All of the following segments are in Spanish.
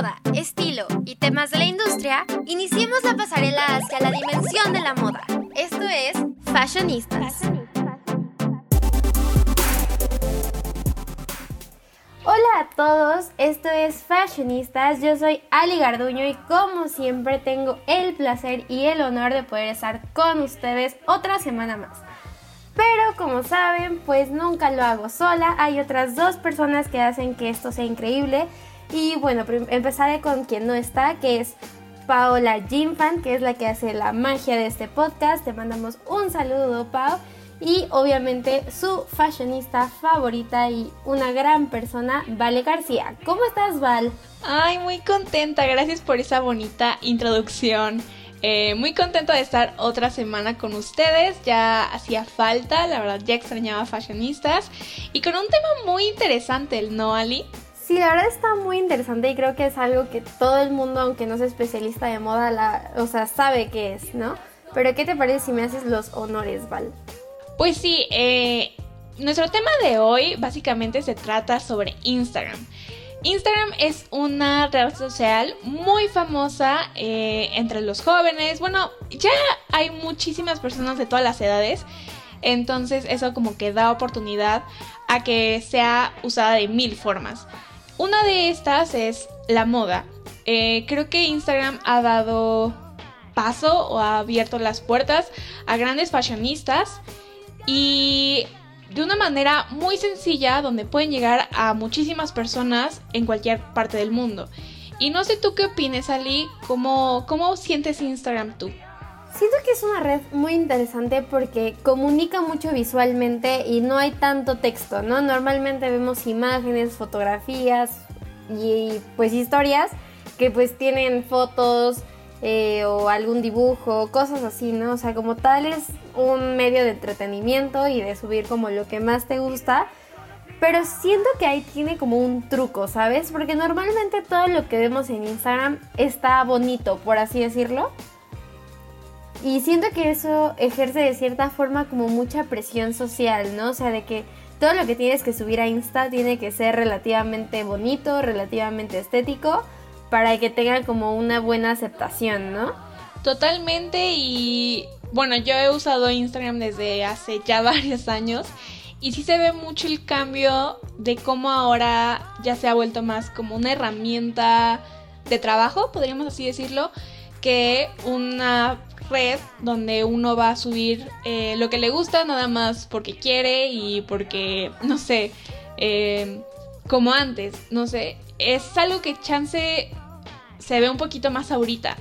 moda, estilo y temas de la industria, iniciemos la pasarela hacia la dimensión de la moda. Esto es Fashionistas. Hola a todos, esto es Fashionistas, yo soy Ali Garduño y como siempre tengo el placer y el honor de poder estar con ustedes otra semana más. Pero como saben, pues nunca lo hago sola, hay otras dos personas que hacen que esto sea increíble y bueno, empezaré con quien no está, que es Paola Jimfan, que es la que hace la magia de este podcast. Te mandamos un saludo, Pau. Y obviamente su fashionista favorita y una gran persona, Vale García. ¿Cómo estás, Val? Ay, muy contenta. Gracias por esa bonita introducción. Eh, muy contenta de estar otra semana con ustedes, ya hacía falta, la verdad ya extrañaba fashionistas y con un tema muy interesante, ¿no, Ali? Sí, la verdad está muy interesante y creo que es algo que todo el mundo, aunque no sea especialista de moda, o sea, sabe qué es, ¿no? Pero ¿qué te parece si me haces los honores, Val? Pues sí, eh, nuestro tema de hoy básicamente se trata sobre Instagram. Instagram es una red social muy famosa eh, entre los jóvenes. Bueno, ya hay muchísimas personas de todas las edades. Entonces eso como que da oportunidad a que sea usada de mil formas. Una de estas es la moda. Eh, creo que Instagram ha dado paso o ha abierto las puertas a grandes fashionistas y de una manera muy sencilla donde pueden llegar a muchísimas personas en cualquier parte del mundo. Y no sé tú qué opines, Ali, ¿cómo, cómo sientes Instagram tú? Siento que es una red muy interesante porque comunica mucho visualmente y no hay tanto texto, ¿no? Normalmente vemos imágenes, fotografías y pues historias que pues tienen fotos eh, o algún dibujo, cosas así, ¿no? O sea, como tal es un medio de entretenimiento y de subir como lo que más te gusta. Pero siento que ahí tiene como un truco, ¿sabes? Porque normalmente todo lo que vemos en Instagram está bonito, por así decirlo. Y siento que eso ejerce de cierta forma como mucha presión social, ¿no? O sea, de que todo lo que tienes que subir a Insta tiene que ser relativamente bonito, relativamente estético, para que tenga como una buena aceptación, ¿no? Totalmente y bueno, yo he usado Instagram desde hace ya varios años y sí se ve mucho el cambio de cómo ahora ya se ha vuelto más como una herramienta de trabajo, podríamos así decirlo, que una red donde uno va a subir eh, lo que le gusta nada más porque quiere y porque, no sé, eh, como antes, no sé, es algo que chance se ve un poquito más ahorita.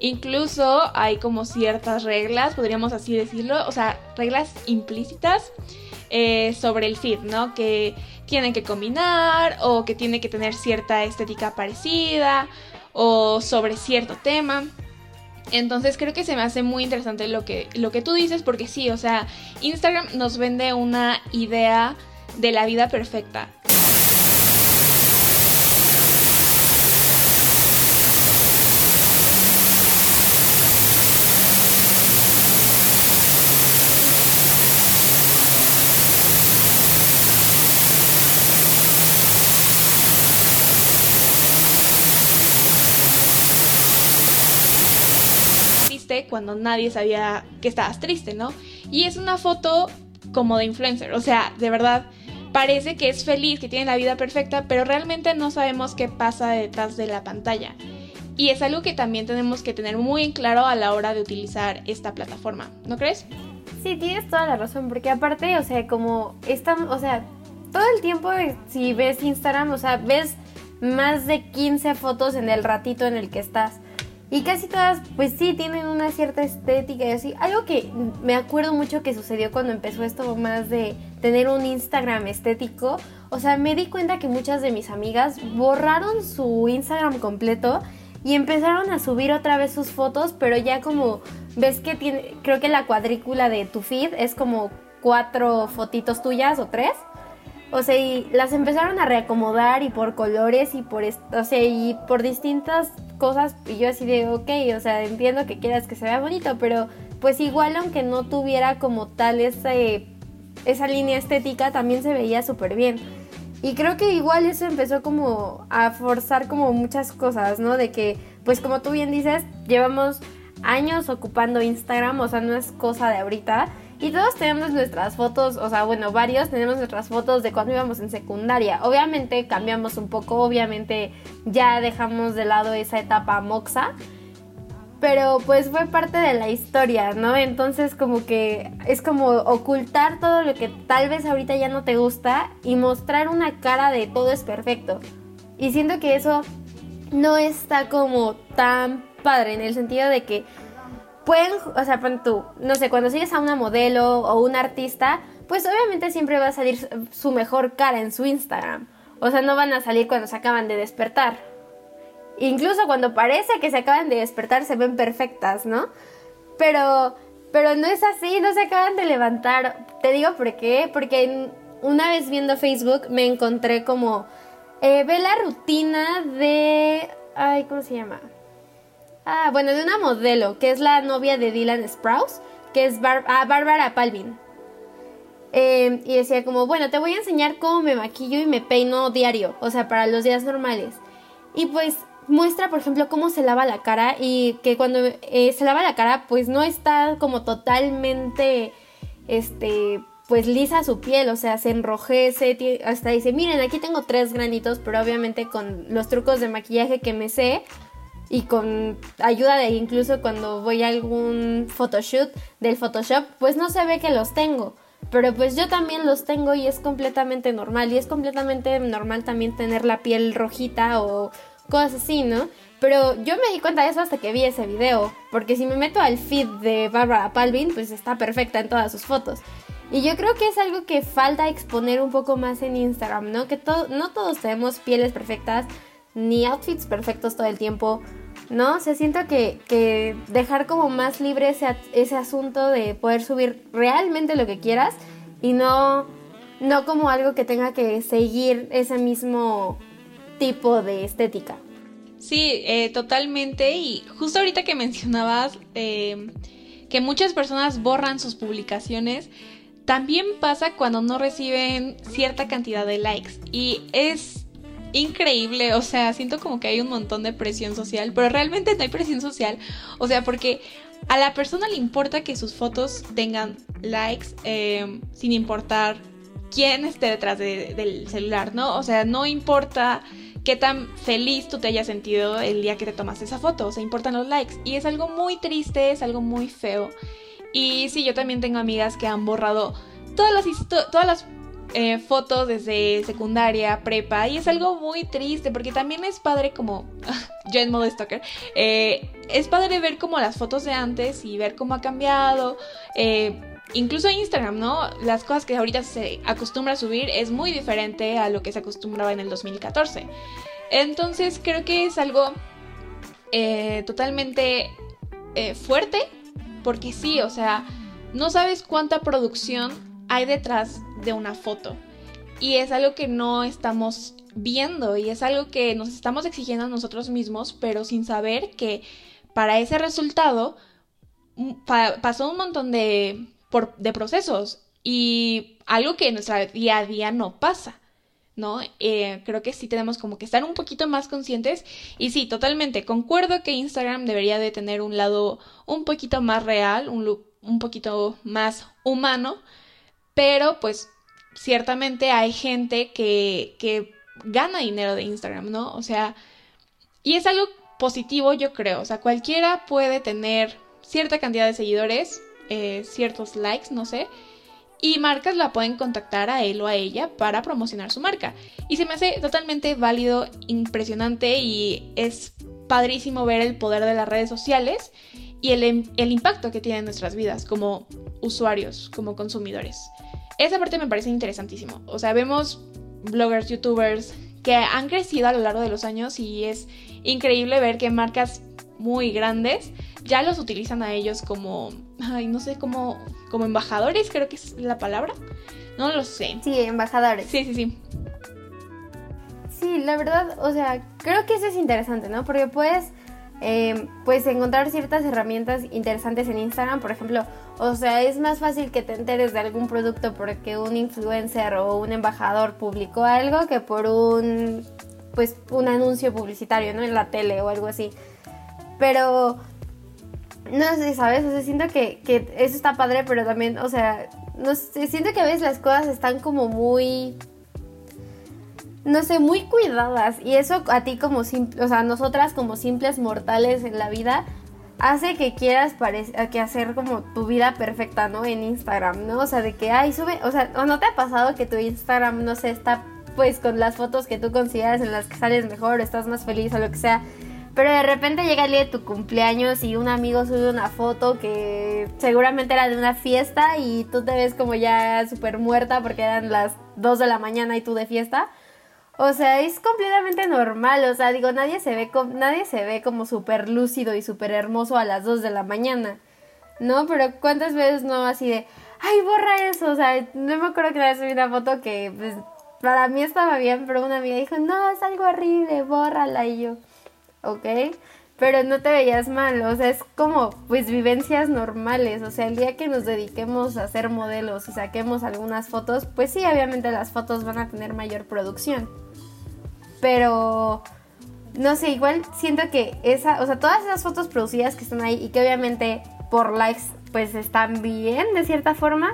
Incluso hay como ciertas reglas, podríamos así decirlo, o sea, reglas implícitas eh, sobre el feed, ¿no? Que tienen que combinar o que tiene que tener cierta estética parecida o sobre cierto tema. Entonces creo que se me hace muy interesante lo que, lo que tú dices porque sí, o sea, Instagram nos vende una idea de la vida perfecta. Nadie sabía que estabas triste, ¿no? Y es una foto como de influencer, o sea, de verdad parece que es feliz, que tiene la vida perfecta, pero realmente no sabemos qué pasa detrás de la pantalla. Y es algo que también tenemos que tener muy en claro a la hora de utilizar esta plataforma, ¿no crees? Sí, tienes toda la razón, porque aparte, o sea, como esta, o sea, todo el tiempo si ves Instagram, o sea, ves más de 15 fotos en el ratito en el que estás. Y casi todas, pues sí, tienen una cierta estética y así. Algo que me acuerdo mucho que sucedió cuando empezó esto más de tener un Instagram estético. O sea, me di cuenta que muchas de mis amigas borraron su Instagram completo y empezaron a subir otra vez sus fotos, pero ya como ves que tiene, creo que la cuadrícula de tu feed es como cuatro fotitos tuyas o tres. O sea, y las empezaron a reacomodar y por colores y por, o sea, y por distintas cosas. Y yo así de, ok, o sea, entiendo que quieras que se vea bonito, pero pues igual aunque no tuviera como tal ese, esa línea estética, también se veía súper bien. Y creo que igual eso empezó como a forzar como muchas cosas, ¿no? De que, pues como tú bien dices, llevamos años ocupando Instagram, o sea, no es cosa de ahorita. Y todos tenemos nuestras fotos, o sea, bueno, varios tenemos nuestras fotos de cuando íbamos en secundaria. Obviamente cambiamos un poco, obviamente ya dejamos de lado esa etapa moxa, pero pues fue parte de la historia, ¿no? Entonces como que es como ocultar todo lo que tal vez ahorita ya no te gusta y mostrar una cara de todo es perfecto. Y siento que eso no está como tan padre en el sentido de que pueden, o sea, tú, no sé, cuando sigues a una modelo o un artista, pues obviamente siempre va a salir su mejor cara en su Instagram. O sea, no van a salir cuando se acaban de despertar. Incluso cuando parece que se acaban de despertar se ven perfectas, ¿no? Pero, pero no es así, no se acaban de levantar. Te digo por qué, porque una vez viendo Facebook me encontré como, eh, ve la rutina de, ay, ¿cómo se llama? Ah, bueno, de una modelo, que es la novia de Dylan Sprouse, que es ah, Bárbara Palvin. Em, y decía como, bueno, te voy a enseñar cómo me maquillo y me peino diario, o sea, para los días normales. Y pues muestra, por ejemplo, cómo se lava la cara y que cuando eh, se lava la cara, pues no está como totalmente, este, pues lisa su piel, o sea, se enrojece, hasta dice, miren, aquí tengo tres granitos, pero obviamente con los trucos de maquillaje que me sé, y con ayuda de incluso cuando voy a algún photoshoot del Photoshop, pues no se ve que los tengo. Pero pues yo también los tengo y es completamente normal. Y es completamente normal también tener la piel rojita o cosas así, ¿no? Pero yo me di cuenta de eso hasta que vi ese video. Porque si me meto al feed de Barbara Palvin, pues está perfecta en todas sus fotos. Y yo creo que es algo que falta exponer un poco más en Instagram, ¿no? Que no todos tenemos pieles perfectas, ni outfits perfectos todo el tiempo, ¿no? Se siento que, dejar como más libre ese, ese asunto de poder subir realmente lo que quieras y no, no como algo que tenga que seguir ese mismo tipo de estética. Sí, eh, totalmente. Y justo ahorita que mencionabas eh, que muchas personas borran sus publicaciones, también pasa cuando no reciben cierta cantidad de likes. Y es increíble, o sea, siento como que hay un montón de presión social, pero realmente no hay presión social, o sea, porque a la persona le importa que sus fotos tengan likes eh, sin importar quién esté detrás del celular, ¿no? O sea, no importa qué tan feliz tú te hayas sentido el día que te tomaste esa foto, o sea, importan los likes. Y es algo muy triste, es algo muy feo. Y sí, yo también tengo amigas que han borrado todas las, todas las eh, fotos desde secundaria, prepa, y es algo muy triste porque también es padre como, yo en modo stalker, eh, es padre ver como las fotos de antes y ver cómo ha cambiado. Eh, incluso Instagram, ¿no? Las cosas que ahorita se acostumbra a subir es muy diferente a lo que se acostumbraba en el 2014. Entonces creo que es algo totalmente fuerte, porque sí, o sea, no sabes cuánta producción hay detrás de una foto. Y es algo que no estamos viendo y es algo que nos estamos exigiendo a nosotros mismos, pero sin saber que para ese resultado mm, pasó un montón de, procesos y algo que en nuestra día a día no pasa. ¿no? Eh, creo que sí tenemos como que estar un poquito más conscientes y sí, totalmente, concuerdo que Instagram debería de tener un lado un poquito más real, un un poquito más humano, pero pues ciertamente hay gente que, que gana dinero de Instagram, ¿no? O sea, y es algo positivo, yo creo. O sea, cualquiera puede tener cierta cantidad de seguidores, eh, ciertos likes, no sé. Y marcas la pueden contactar a él o a ella para promocionar su marca. Y se me hace totalmente válido, impresionante y es padrísimo ver el poder de las redes sociales y el, el impacto que tiene en nuestras vidas como usuarios, como consumidores. Esa parte me parece interesantísimo. O sea, vemos bloggers, youtubers que han crecido a lo largo de los años y es increíble ver que marcas muy grandes ya los utilizan a ellos como, ay, no sé, como, como embajadores, creo que es la palabra. No lo sé. Sí, embajadores. Sí, sí, sí. Sí, la verdad, o sea, creo que eso es interesante, ¿no? Porque puedes, eh, pues, encontrar ciertas herramientas interesantes en Instagram. Por ejemplo, O sea, es más fácil que te enteres de algún producto porque un influencer o un embajador publicó algo que por un pues un anuncio publicitario, ¿no? En la tele o algo así. Pero no sé, ¿sabes? O sea, siento que, eso está padre, pero también, o sea, no sé, siento que a veces las cosas están como muy no sé, muy cuidadas. Y eso a ti como simple, o sea, nosotras como simples mortales en la vida, hace que quieras que hacer como tu vida perfecta, ¿no? En Instagram, ¿no? O sea, de que, ay, sube, o sea, ¿o no te ha pasado que tu Instagram, no sé, está pues con las fotos que tú consideras en las que sales mejor, estás más feliz o lo que sea? Pero de repente llega el día de tu cumpleaños y un amigo sube una foto que seguramente era de una fiesta y tú te ves como ya súper muerta porque eran las 2 de la mañana y tú de fiesta. O sea, es completamente normal. O sea, digo, nadie se ve, nadie se ve como súper lúcido y súper hermoso a las 2 de la mañana. ¿No? Pero ¿cuántas veces no así de, ay, borra eso? O sea, no me acuerdo que una vez subí una foto que pues, para mí estaba bien, pero una amiga dijo, no, es algo horrible, bórrala. Y yo, ok pero no te veías mal, o sea, es como pues vivencias normales, o sea, el día que nos dediquemos a hacer modelos y saquemos algunas fotos, pues sí, obviamente las fotos van a tener mayor producción. Pero no sé, igual siento que esa, o sea, todas esas fotos producidas que están ahí y que obviamente por likes pues están bien de cierta forma,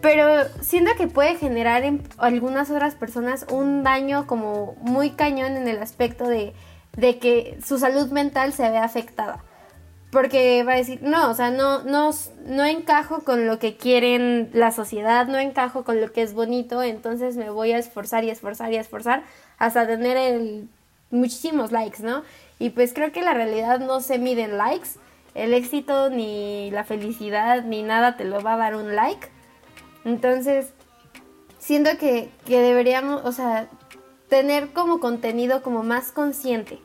pero siento que puede generar en algunas otras personas un daño como muy cañón en el aspecto de, de que su salud mental se ve afectada. Porque va a decir, no, o sea, no, no, no encajo con lo que quieren la sociedad, no encajo con lo que es bonito, entonces me voy a esforzar y esforzar y esforzar hasta tener el, muchísimos likes, ¿no? Y pues creo que la realidad no se mide en likes, el éxito ni la felicidad ni nada te lo va a dar un like. Entonces, siento que, que deberíamos, o sea, tener como contenido como más consciente.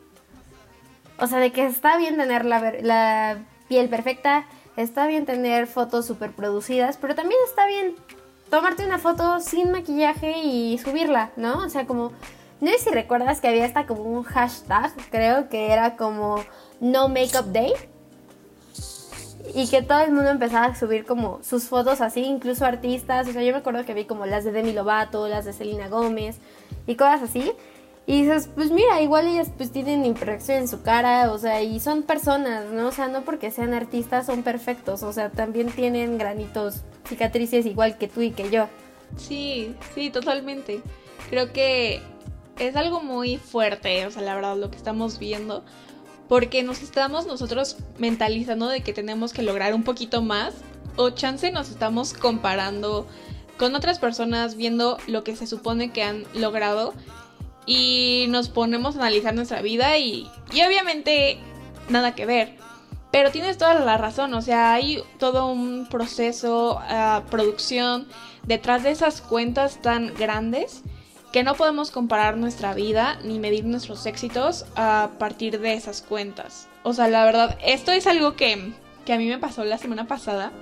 O sea, de que está bien tener la, la piel perfecta, está bien tener fotos super producidas, pero también está bien tomarte una foto sin maquillaje y subirla, ¿no? O sea, como no sé si recuerdas que había hasta como un hashtag, creo que era como No Makeup Day. Y que todo el mundo empezaba a subir como sus fotos así, incluso artistas. O sea, yo me acuerdo que vi como las de Demi Lovato, las de Selena Gómez y cosas así. Y dices, pues mira, igual ellas pues tienen imperfección en su cara, o sea, y son personas, ¿no? O sea, no porque sean artistas son perfectos, o sea, también tienen granitos, cicatrices igual que tú y que yo. Sí, sí, totalmente. Creo que es algo muy fuerte, o sea, la verdad, lo que estamos viendo. Porque nos estamos nosotros mentalizando de que tenemos que lograr un poquito más. O chance nos estamos comparando con otras personas, viendo lo que se supone que han logrado. Y nos ponemos a analizar nuestra vida y, y obviamente nada que ver. Pero tienes toda la razón, o sea, hay todo un proceso, uh, producción detrás de esas cuentas tan grandes que no podemos comparar nuestra vida ni medir nuestros éxitos a partir de esas cuentas. O sea, la verdad, esto es algo que, que a mí me pasó la semana pasada.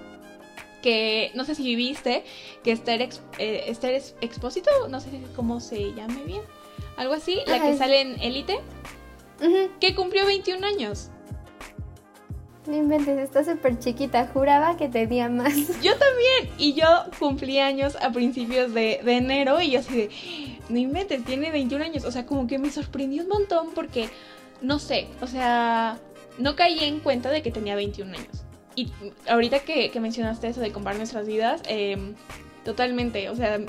Que no sé si viste que Esther, eh, Esther Expósito, no sé cómo se llame bien, algo así, la que sale en Elite, que cumplió 21 años. No inventes, está súper chiquita. Juraba que tenía más. Yo también. Y yo cumplí años a principios de, de enero y yo así de no inventes, tiene 21 años. O sea, como que me sorprendió un montón porque, no sé, o sea, no caí en cuenta de que tenía 21 años. Y ahorita que, mencionaste eso de comparar nuestras vidas, em, totalmente, o sea,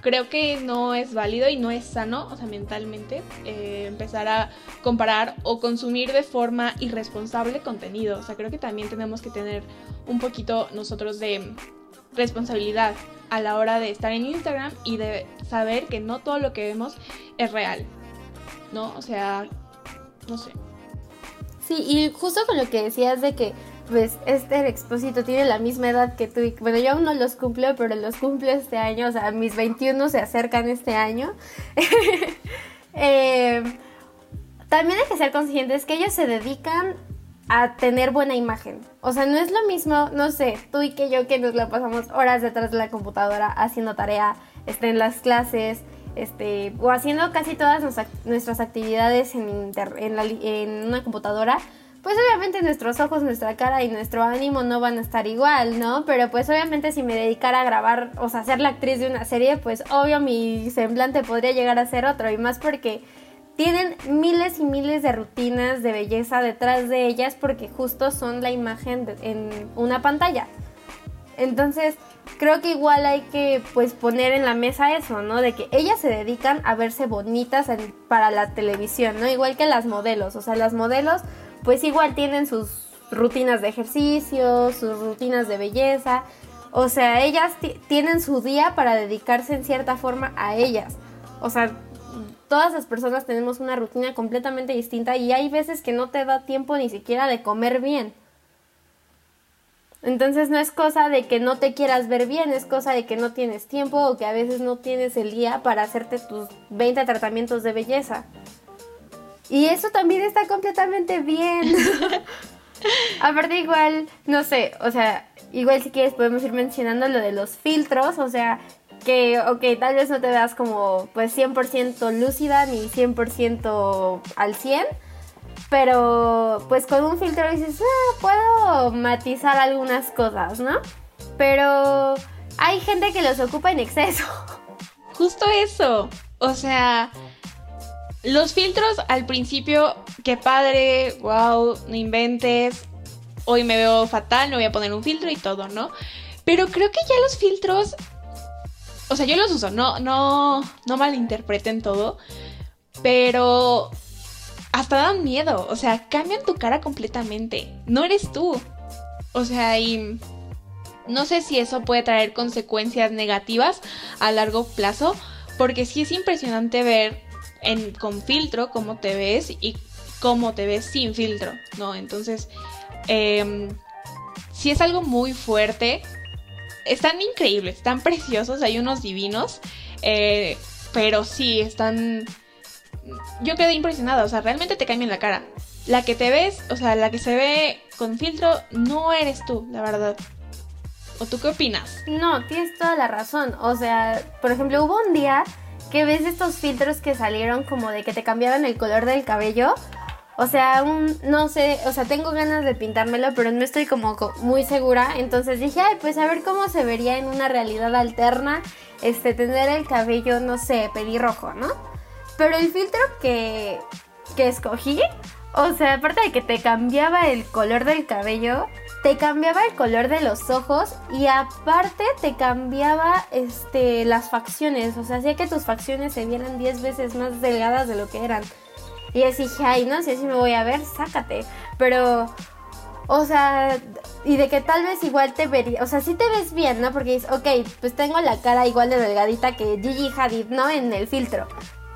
creo que no es válido y no es sano, o sea, mentalmente, eh, empezar a comparar o consumir de forma irresponsable contenido. O sea, creo que también tenemos que tener un poquito nosotros de responsabilidad a la hora de estar en Instagram y de saber que no todo lo que vemos es real. ¿No? O sea, no sé. Sí, y justo con lo que decías de que pues este expósito tiene la misma edad que tú. Y, bueno, yo aún no los cumplo, pero los cumplo este año. O sea, mis 21 se acercan este año. eh, también hay que ser conscientes que ellos se dedican a tener buena imagen. O sea, no es lo mismo, no sé, tú y que yo que nos la pasamos horas detrás de la computadora haciendo tarea, este, en las clases, este, o haciendo casi todas nuestras actividades en, en, una computadora, pues obviamente nuestros ojos, nuestra cara y nuestro ánimo no van a estar igual, ¿no? Pero pues obviamente si me dedicara a grabar, o sea, ser la actriz de una serie, pues obvio mi semblante podría llegar a ser otro y más porque tienen miles y miles de rutinas de belleza detrás de ellas porque justo son la imagen en una pantalla. Entonces, creo que igual hay que pues poner en la mesa eso, ¿no? De que ellas se dedican a verse bonitas para la televisión, ¿no? Igual que las modelos, o sea, las modelos pues igual tienen sus rutinas de ejercicio, sus rutinas de belleza, o sea, ellas tienen su día para dedicarse en cierta forma a ellas. O sea, todas las personas tenemos una rutina completamente distinta y hay veces que no te da tiempo ni siquiera de comer bien. Entonces no es cosa de que no te quieras ver bien, es cosa de que no tienes tiempo o que a veces no tienes el día para hacerte tus 20 tratamientos de belleza. Y eso también está completamente bien. Aparte igual, no sé, o sea, igual si quieres podemos ir mencionando lo de los filtros, o sea, que, ok, tal vez no te veas como pues 100% lúcida ni 100% al 100, pero pues con un filtro dices, ah, puedo matizar algunas cosas, ¿no? Pero hay gente que los ocupa en exceso. Justo eso. O sea, los filtros al principio, qué padre, wow, no inventes. Hoy me veo fatal, me voy a poner un filtro y todo, ¿no? Pero creo que ya los filtros, o sea, yo los uso, no, no, no malinterpreten todo, pero hasta dan miedo, o sea, cambian tu cara completamente, no eres tú. O sea, y no sé si eso puede traer consecuencias negativas a largo plazo, porque sí es impresionante ver con filtro cómo te ves y cómo te ves sin filtro, ¿no? Entonces, eh, sí es algo muy fuerte. Están increíbles, están preciosos, hay unos divinos, eh, pero sí, están yo quedé impresionada, o sea, realmente te cambian la cara. La que te ves, o sea, la que se ve con filtro, no eres tú, la verdad. ¿O tú qué opinas? No, tienes toda la razón. O sea, por ejemplo, hubo un día que ves estos filtros que salieron como de que te cambiaban el color del cabello. O sea, no sé, o sea, tengo ganas de pintármelo, pero no estoy como muy segura. Entonces dije, ay, pues a ver cómo se vería en una realidad alterna, este, tener el cabello, no sé, pelirrojo, ¿no? Pero el filtro que, que escogí, o sea, aparte de que te cambiaba el color del cabello, te cambiaba el color de los ojos y aparte te cambiaba este las facciones, o sea, hacía que tus facciones se vieran 10 veces más delgadas de lo que eran. Y así dije, ay, no sé si me voy a ver, sácate. Pero, o sea, y de que tal vez igual te vería, o sea, sí te ves bien, ¿no? Porque dices, ok, pues tengo la cara igual de delgadita que Gigi Hadid, ¿no? En el filtro.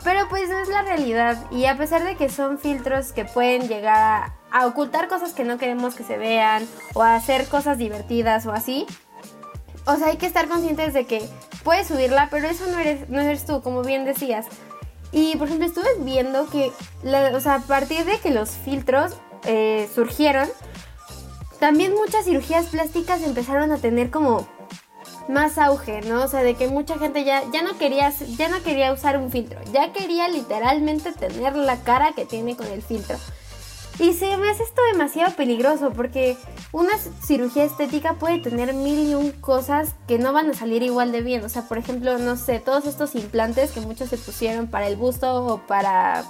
Pero pues no es la realidad y a pesar de que son filtros que pueden llegar a, ocultar cosas que no queremos que se vean o a hacer cosas divertidas o así, o sea, hay que estar conscientes de que puedes subirla, pero eso no eres, no eres tú, como bien decías. Y por ejemplo, estuve viendo que, o sea, a partir de que los filtros eh, surgieron, también muchas cirugías plásticas empezaron a tener como más auge, ¿no? O sea, de que mucha gente ya, ya, no quería, ya no quería usar un filtro, ya quería literalmente tener la cara que tiene con el filtro. Y se me hace esto demasiado peligroso porque una cirugía estética puede tener mil y un cosas que no van a salir igual de bien. O sea, por ejemplo, no sé, todos estos implantes que muchos se pusieron para el busto o para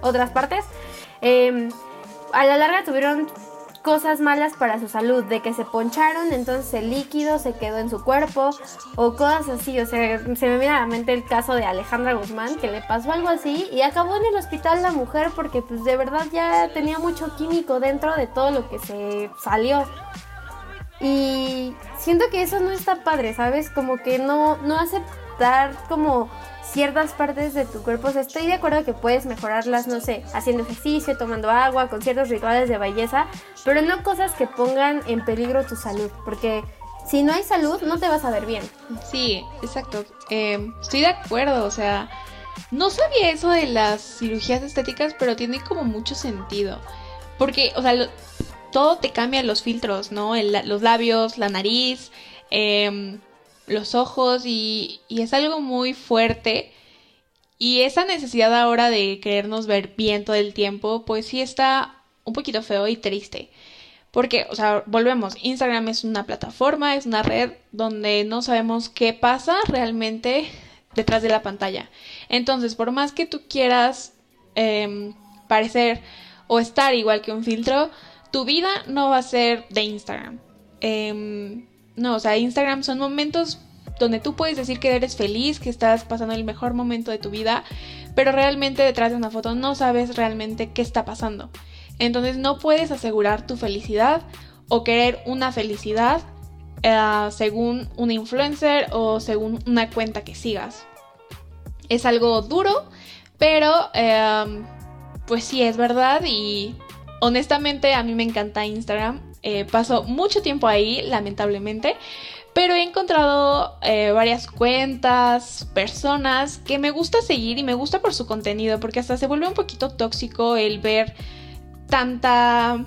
otras partes, eh, a la larga tuvieron cosas malas para su salud, de que se poncharon, entonces el líquido se quedó en su cuerpo o cosas así, o sea, se me viene a la mente el caso de Alejandra Guzmán, que le pasó algo así y acabó en el hospital la mujer porque pues de verdad ya tenía mucho químico dentro de todo lo que se salió. Y siento que eso no está padre, ¿sabes? Como que no, no aceptar como ciertas partes de tu cuerpo. O sea, estoy de acuerdo que puedes mejorarlas, no sé, haciendo ejercicio, tomando agua, con ciertos rituales de belleza, pero no cosas que pongan en peligro tu salud, porque si no hay salud, no te vas a ver bien. Sí, exacto. Eh, estoy de acuerdo, o sea, no sabía eso de las cirugías estéticas, pero tiene como mucho sentido. Porque, o sea, todo te cambia los filtros, ¿no? los labios, la nariz, eh, los ojos y, es algo muy fuerte. Y esa necesidad ahora de querernos ver bien todo el tiempo, pues sí está un poquito feo y triste. Porque, o sea, volvemos, Instagram es una plataforma, es una red donde no sabemos qué pasa realmente detrás de la pantalla. Entonces, por más que tú quieras em, parecer o estar igual que un filtro, tu vida no va a ser de Instagram. Em, no, o sea, Instagram son momentos donde tú puedes decir que eres feliz, que estás pasando el mejor momento de tu vida, pero realmente detrás de una foto no sabes realmente qué está pasando. Entonces no puedes asegurar tu felicidad o querer una felicidad eh, según un influencer o según una cuenta que sigas. Es algo duro, pero em, pues sí es verdad y honestamente a mí me encanta Instagram. Eh, paso mucho tiempo ahí, lamentablemente. Pero he encontrado eh, varias cuentas, personas que me gusta seguir y me gusta por su contenido, porque hasta se vuelve un poquito tóxico el ver tanta,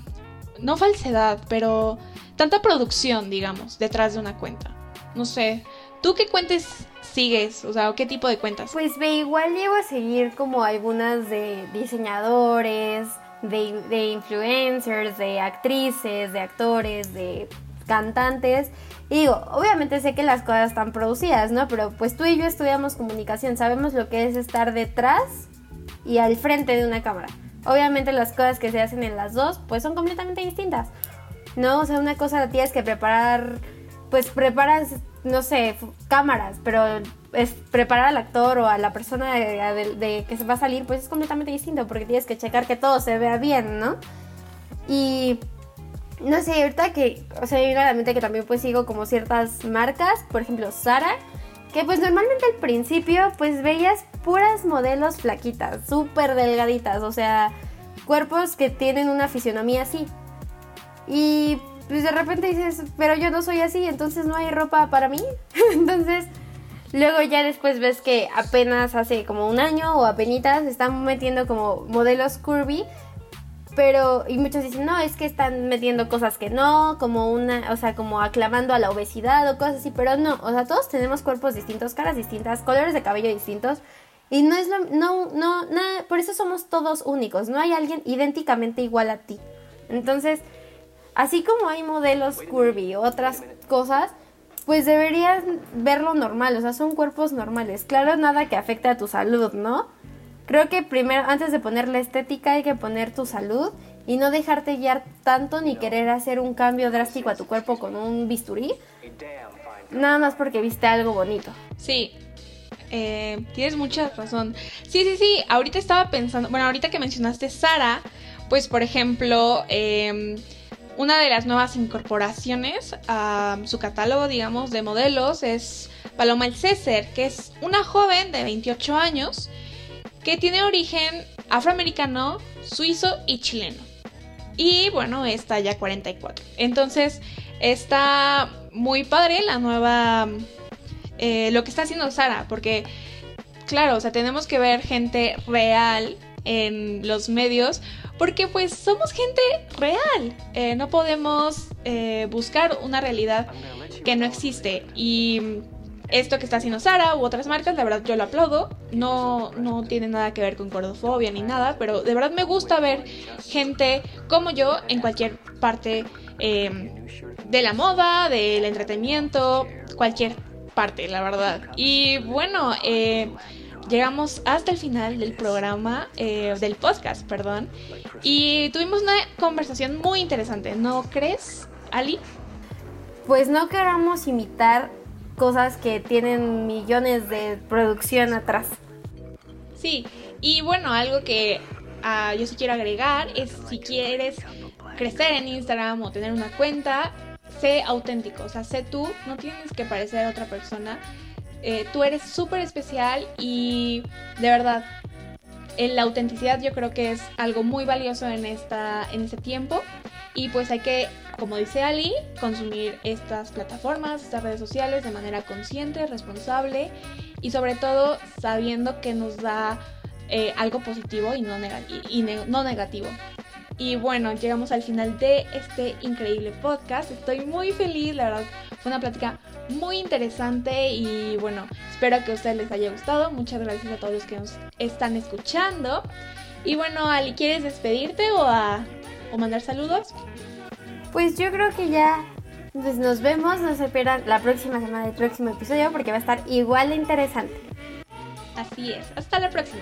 no falsedad, pero tanta producción, digamos, detrás de una cuenta. No sé, ¿tú qué cuentas sigues? O sea, ¿qué tipo de cuentas? Pues ve, igual llego a seguir como algunas de diseñadores, de, de influencers, de actrices, de actores, de cantantes. Y digo, obviamente sé que las cosas están producidas, ¿no? Pero pues tú y yo estudiamos comunicación, sabemos lo que es estar detrás y al frente de una cámara. Obviamente las cosas que se hacen en las dos pues son completamente distintas. ¿No? O sea, una cosa la tienes que preparar, pues preparas, no sé, cámaras, pero es preparar al actor o a la persona de, que se va a salir pues es completamente distinto porque tienes que checar que todo se vea bien, ¿no? Y no sé, ahorita que, o sea, me a la mente que también pues sigo como ciertas marcas, por ejemplo, Sara, que pues normalmente al principio pues veías puras modelos flaquitas, súper delgaditas, o sea, cuerpos que tienen una fisionomía así. Y pues de repente dices, pero yo no soy así, entonces no hay ropa para mí. entonces, luego ya después ves que apenas hace como un año o apenas están metiendo como modelos curvy pero, y muchos dicen, no, es que están metiendo cosas que no, como una, o sea, como aclamando a la obesidad o cosas así, pero no, o sea, todos tenemos cuerpos distintos, caras distintas, colores de cabello distintos, y no es lo, no, no, nada, por eso somos todos únicos, no hay alguien idénticamente igual a ti. Entonces, así como hay modelos curvy, otras cosas, pues deberías verlo normal, o sea, son cuerpos normales. Claro, nada que afecte a tu salud, ¿no? Creo que primero, antes de poner la estética, hay que poner tu salud y no dejarte guiar tanto ni querer hacer un cambio drástico a tu cuerpo con un bisturí. Nada más porque viste algo bonito. Sí, eh, tienes mucha razón. Sí, sí, sí, ahorita estaba pensando, bueno, ahorita que mencionaste Sara, pues por ejemplo, em, una de las nuevas incorporaciones a su catálogo, digamos, de modelos es Paloma El César, que es una joven de 28 años que tiene origen afroamericano, suizo y chileno. Y bueno, está ya 44. Entonces, está muy padre la nueva... Eh, lo que está haciendo Sara, porque, claro, o sea, tenemos que ver gente real en los medios, porque pues somos gente real. Eh, no podemos eh, buscar una realidad que no existe. Y esto que está haciendo Sara u otras marcas, la verdad yo lo aplaudo. No, no tiene nada que ver con gordofobia ni nada, pero de verdad me gusta ver gente como yo en cualquier parte em, de la moda, del entretenimiento, cualquier parte, la verdad. Y bueno, eh, llegamos hasta el final del programa, eh, del podcast, perdón, y tuvimos una conversación muy interesante, ¿no crees, Ali? Pues no queramos imitar cosas que tienen millones de producción atrás. Sí, y bueno, algo que uh, yo sí quiero agregar es si quieres crecer en Instagram o tener una cuenta, sé auténtico, o sea, sé tú, no tienes que parecer a otra persona. Eh, tú eres súper especial y de verdad, la autenticidad yo creo que es algo muy valioso en, esta, en este tiempo y pues hay que, como dice Ali, consumir estas plataformas, estas redes sociales de manera consciente, responsable y sobre todo sabiendo que nos da eh, algo positivo y no negativo. Y bueno, llegamos al final de este increíble podcast. Estoy muy feliz, la verdad, fue una plática muy interesante y bueno, espero que a ustedes les haya gustado. Muchas gracias a todos los que nos están escuchando. Y bueno, Ali, ¿quieres despedirte o, a, o mandar saludos? Pues yo creo que ya pues nos vemos, no se la próxima semana del próximo episodio porque va a estar igual de interesante. Así es, hasta la próxima.